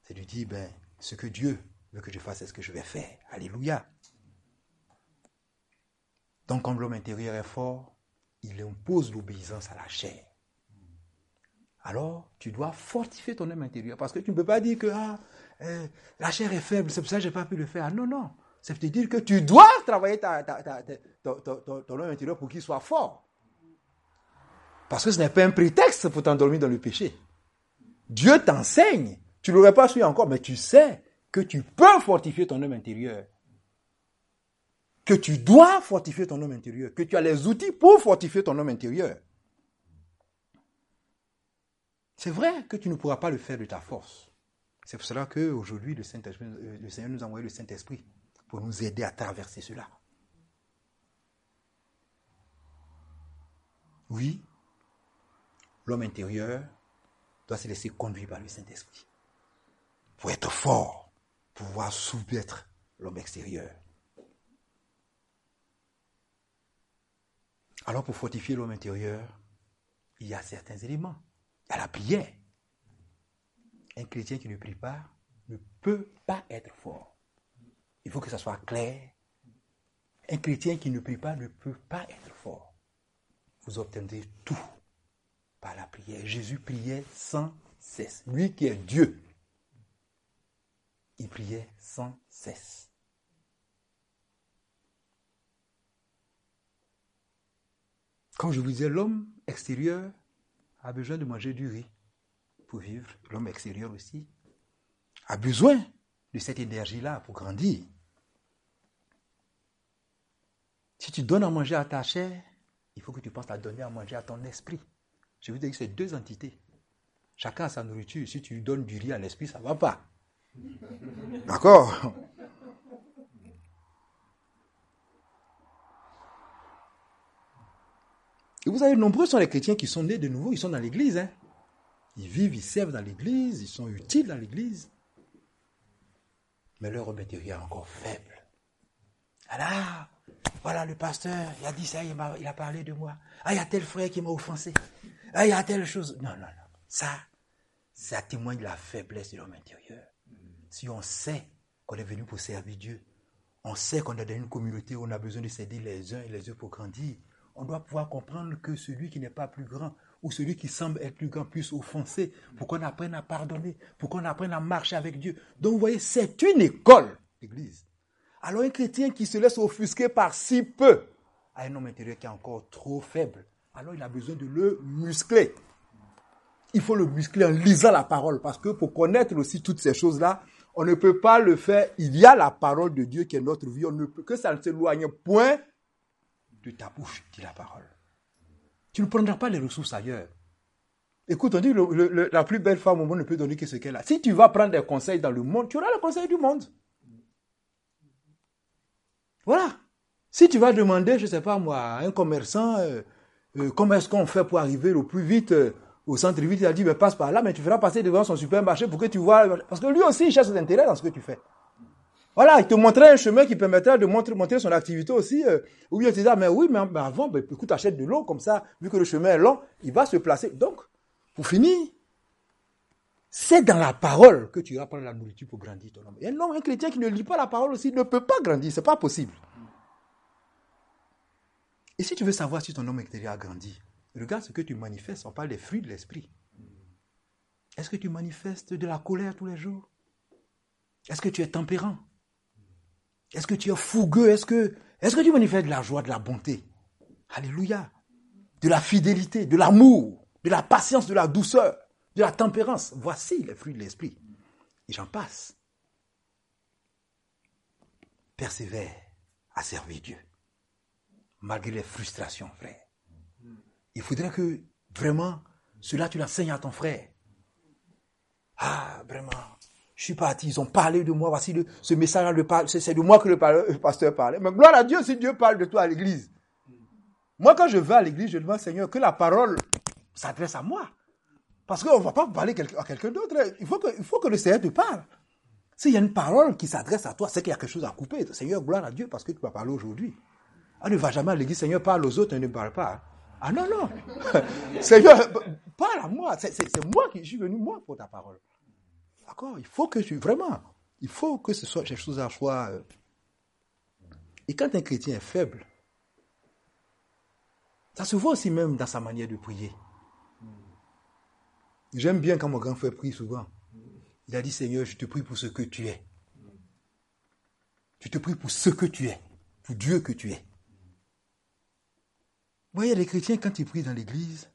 c'est de dire, ben, ce que Dieu veut que je fasse, c'est ce que je vais faire. Alléluia. Donc, comme l'homme intérieur est fort, il impose l'obéissance à la chair. Alors, tu dois fortifier ton homme intérieur. Parce que tu ne peux pas dire que ah, eh, la chair est faible, c'est pour ça que je n'ai pas pu le faire. Non, non. C'est te dire que tu dois travailler ton, ton homme intérieur pour qu'il soit fort. Parce que ce n'est pas un prétexte pour t'endormir dans le péché. Dieu t'enseigne. Tu ne l'aurais pas su encore, mais tu sais que tu peux fortifier ton homme intérieur. Que tu dois fortifier ton homme intérieur. Que tu as les outils pour fortifier ton homme intérieur. C'est vrai que tu ne pourras pas le faire de ta force. C'est pour cela qu'aujourd'hui, le, euh, le Seigneur nous a envoyé le Saint-Esprit pour nous aider à traverser cela. Oui, l'homme intérieur doit se laisser conduire par le Saint-Esprit. Pour être fort, pouvoir soumettre l'homme extérieur. Alors pour fortifier l'homme intérieur, il y a certains éléments. Il y a la prière. Un chrétien qui ne prie pas ne peut pas être fort. Il faut que ça soit clair. Un chrétien qui ne prie pas ne peut pas être fort. Vous obtiendrez tout par la prière. Jésus priait sans cesse. Lui qui est Dieu. il priait sans cesse. Comme je vous disais, l'homme extérieur a besoin de manger du riz pour vivre. L'homme extérieur aussi a besoin de cette énergie-là pour grandir. Si tu donnes à manger à ta chair, il faut que tu penses à donner à manger à ton esprit. Je vous dis que c'est deux entités. Chacun a sa nourriture. Si tu donnes du riz à l'esprit, ça ne va pas. D'accord? Et vous savez, nombreux sont les chrétiens qui sont nés de nouveau, ils sont dans l'église. Hein. Ils vivent, ils servent dans l'église, ils sont utiles dans l'église. Mais leur intérieur est encore faible. Alors, voilà le pasteur, il a dit ça, il a, il a parlé de moi. Ah, il y a tel frère qui m'a offensé. Ah, il y a telle chose. Non, non, non. Ça, ça témoigne de la faiblesse de l'homme intérieur. Si on sait qu'on est venu pour servir Dieu, on sait qu'on est dans une communauté où on a besoin de s'aider les uns et les autres pour grandir, on doit pouvoir comprendre que celui qui n'est pas plus grand ou celui qui semble être plus grand puisse offenser pour qu'on apprenne à pardonner, pour qu'on apprenne à marcher avec Dieu. Donc vous voyez, c'est une école, l'Église. Alors un chrétien qui se laisse offusquer par si peu a un homme intérieur qui est encore trop faible. Alors il a besoin de le muscler. Il faut le muscler en lisant la parole parce que pour connaître aussi toutes ces choses-là, on ne peut pas le faire. Il y a la parole de Dieu qui est notre vie. On ne peut que ça ne s'éloigne point de ta bouche, dit la parole. Tu ne prendras pas les ressources ailleurs. Écoute, on dit la plus belle femme au monde ne peut donner que ce qu'elle a. Si tu vas prendre des conseils dans le monde, tu auras le conseil du monde. Voilà. Si tu vas demander, je ne sais pas moi, à un commerçant, euh, euh, comment est-ce qu'on fait pour arriver le plus vite euh, au centre-ville, il a dit, mais passe par là, mais tu feras passer devant son supermarché pour que tu vois. Parce que lui aussi, il cherche ses intérêts dans ce que tu fais. Voilà, il te montrait un chemin qui permettra de montrer, montrer son activité aussi. ou bien tu dis, ah, mais oui, mais, avant, ben, écoute, achète de l'eau, comme ça, vu que le chemin est long, il va se placer. Donc, pour finir, c'est dans la parole que tu vas prendre la nourriture pour grandir ton homme. Et homme, un chrétien qui ne lit pas la parole aussi ne peut pas grandir, c'est pas possible. Et si tu veux savoir si ton homme intérieur a grandi, regarde ce que tu manifestes. On parle des fruits de l'esprit. Est-ce que tu manifestes de la colère tous les jours? Est-ce que tu es tempérant? Est-ce que tu es fougueux? Est-ce que, tu manifestes de la joie, de la bonté? Alléluia. De la fidélité, de l'amour, de la patience, de la douceur, de la tempérance. Voici les fruits de l'esprit. Et j'en passe. Persévère à servir Dieu malgré les frustrations, frère. Il faudrait que vraiment, cela tu l'enseignes à ton frère. Ah, vraiment, je suis parti, ils ont parlé de moi, voici ce message-là, c'est de moi que le, pasteur parlait. Mais gloire à Dieu si Dieu parle de toi à l'église. Moi, quand je vais à l'église, je demande, Seigneur, que la parole s'adresse à moi. Parce qu'on ne va pas parler à quelqu'un d'autre. Il faut, que, faut que le Seigneur te parle. S'il y a une parole qui s'adresse à toi, c'est qu'il y a quelque chose à couper. Seigneur, gloire à Dieu parce que tu vas parler aujourd'hui. On ne va jamais à l'église, Seigneur, parle aux autres et ne parle pas. Ah non, non. Seigneur, parle à moi. C'est moi qui suis venu, moi, pour ta parole. D'accord Il faut que tu, vraiment, il faut que ce soit quelque chose à soi. Euh. Et quand un chrétien est faible, ça se voit aussi même dans sa manière de prier. J'aime bien quand mon grand frère prie souvent. Il a dit, Seigneur, je te prie pour ce que tu es. Je te prie pour ce que tu es, pour Dieu que tu es. Vous voyez, les chrétiens, quand ils prient dans l'église,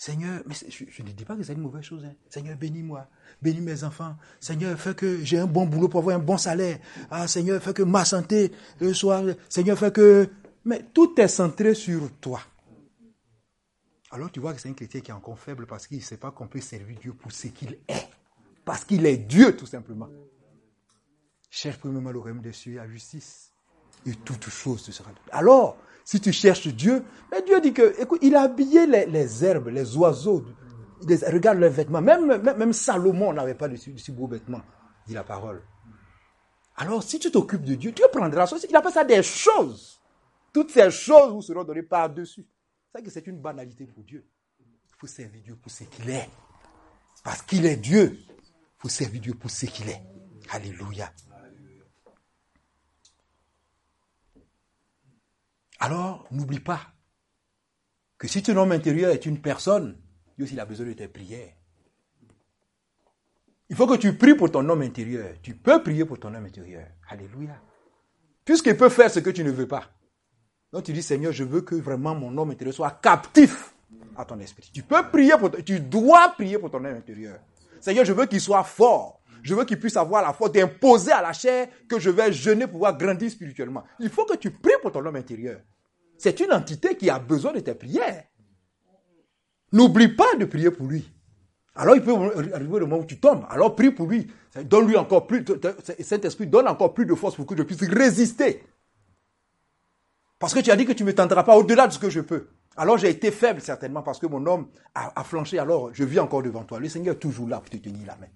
Seigneur, mais je, ne dis pas que c'est une mauvaise chose. Hein. Seigneur, bénis-moi, bénis mes enfants. Seigneur, fais que j'ai un bon boulot pour avoir un bon salaire. Ah, Seigneur, fais que ma santé soit. Seigneur, fais que. Mais tout est centré sur toi. Alors tu vois que c'est un chrétien qui est encore faible parce qu'il ne sait pas qu'on peut servir Dieu pour ce qu'il est. Parce qu'il est Dieu, tout simplement. Cherche premièrement le royaume des cieux la justice. Et toute chose te sera. Alors, si tu cherches Dieu, mais Dieu dit que, écoute, il a habillé les, herbes, les oiseaux. regarde leurs vêtements. Même, Salomon n'avait pas de si, beaux vêtements, dit la parole. Alors, si tu t'occupes de Dieu, Dieu prendra soin. Il appelle ça des choses. Toutes ces choses vous seront données par-dessus. C'est que c'est une banalité pour Dieu. Il faut servir Dieu pour ce qu'il est. Parce qu'il est Dieu. Il faut servir Dieu pour ce qu'il est. Alléluia. Alors, n'oublie pas que si ton homme intérieur est une personne, Dieu aussi a besoin de tes prières. Il faut que tu pries pour ton homme intérieur. Tu peux prier pour ton homme intérieur. Alléluia. Puisqu'il peut faire ce que tu ne veux pas. Donc tu dis, Seigneur, je veux que vraiment mon homme intérieur soit captif à ton esprit. Tu peux prier pour, tu dois prier pour ton homme intérieur. Seigneur, je veux qu'il soit fort. Je veux qu'il puisse avoir la force d'imposer à la chair que je vais jeûner pour pouvoir grandir spirituellement. Il faut que tu pries pour ton homme intérieur. C'est une entité qui a besoin de tes prières. N'oublie pas de prier pour lui. Alors il peut arriver le moment où tu tombes. Alors prie pour lui. Donne-lui encore plus, Saint-Esprit, donne encore plus de force pour que je puisse résister. Parce que tu as dit que tu ne me tenteras pas au-delà de ce que je peux. Alors j'ai été faible certainement parce que mon homme a, flanché. Alors je vis encore devant toi. Le Seigneur est toujours là pour te tenir la main.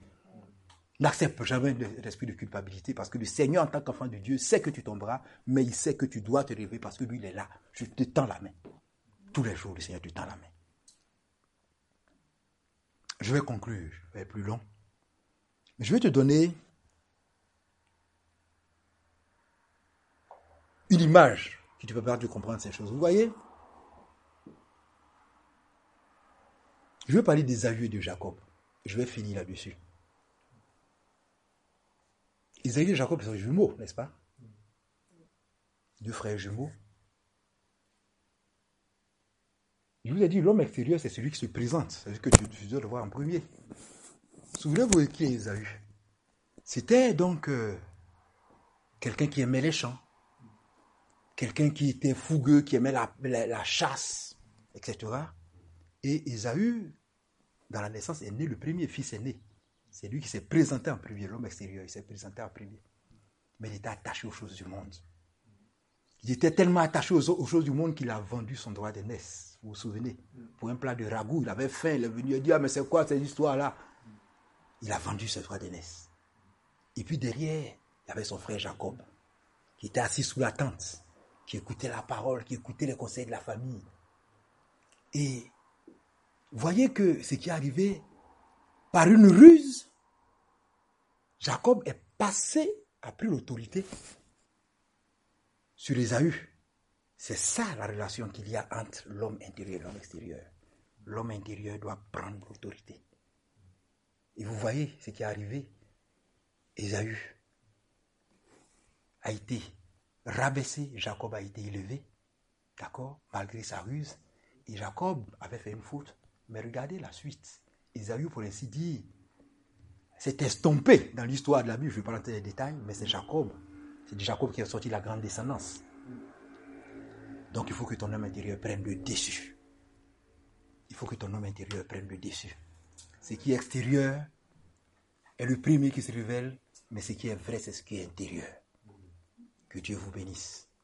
N'accepte jamais l'esprit de culpabilité parce que le Seigneur en tant qu'enfant de Dieu sait que tu tomberas, mais il sait que tu dois te relever parce que lui il est là. Je te tends la main. Tous les jours le Seigneur te tend la main. Je vais conclure, je vais être plus long. Je vais te donner une image qui te permettre de comprendre ces choses. Vous voyez? Je vais parler des et de Jacob. Je vais finir là-dessus. Isaïe et Jacob sont jumeaux, n'est-ce pas? Deux frères jumeaux. Je vous ai dit, l'homme extérieur, c'est celui qui se présente. C'est ce que tu, dois le voir en premier. Souvenez-vous qui est Isaïe C'était donc euh, quelqu'un qui aimait les champs, quelqu'un qui était fougueux, qui aimait la, chasse, etc. Et Esaü, dans la naissance, est né, le premier fils est né. C'est lui qui s'est présenté en premier, l'homme extérieur, il s'est présenté en premier. Mais il était attaché aux choses du monde. Il était tellement attaché aux, choses du monde qu'il a vendu son droit naissance. Vous vous souvenez? Pour un plat de ragoût, il avait faim, il est venu, dire, ah, mais c'est quoi cette histoire-là? Il a vendu ce droit naissance. Et puis derrière, il y avait son frère Jacob, qui était assis sous la tente qui écoutait la parole, qui écoutait les conseils de la famille. Et voyez que ce qui est arrivé, par une ruse, Jacob est passé, a pris l'autorité sur Ésaü. C'est ça la relation qu'il y a entre l'homme intérieur et l'homme extérieur. L'homme intérieur doit prendre l'autorité. Et vous voyez ce qui est arrivé. Ésaü a été rabaissé, Jacob a été élevé, d'accord, malgré sa ruse. Et Jacob avait fait une faute. Mais regardez la suite. Isaïe, pour ainsi dire, s'est estompé dans l'histoire de la Bible. Je ne vais pas rentrer dans les détails, mais c'est Jacob. C'est Jacob qui a sorti la grande descendance. Donc il faut que ton homme intérieur prenne le dessus. Il faut que ton homme intérieur prenne le dessus. Ce qui est extérieur est le premier qui se révèle, mais ce qui est vrai, c'est ce qui est intérieur. Que Dieu vous bénisse.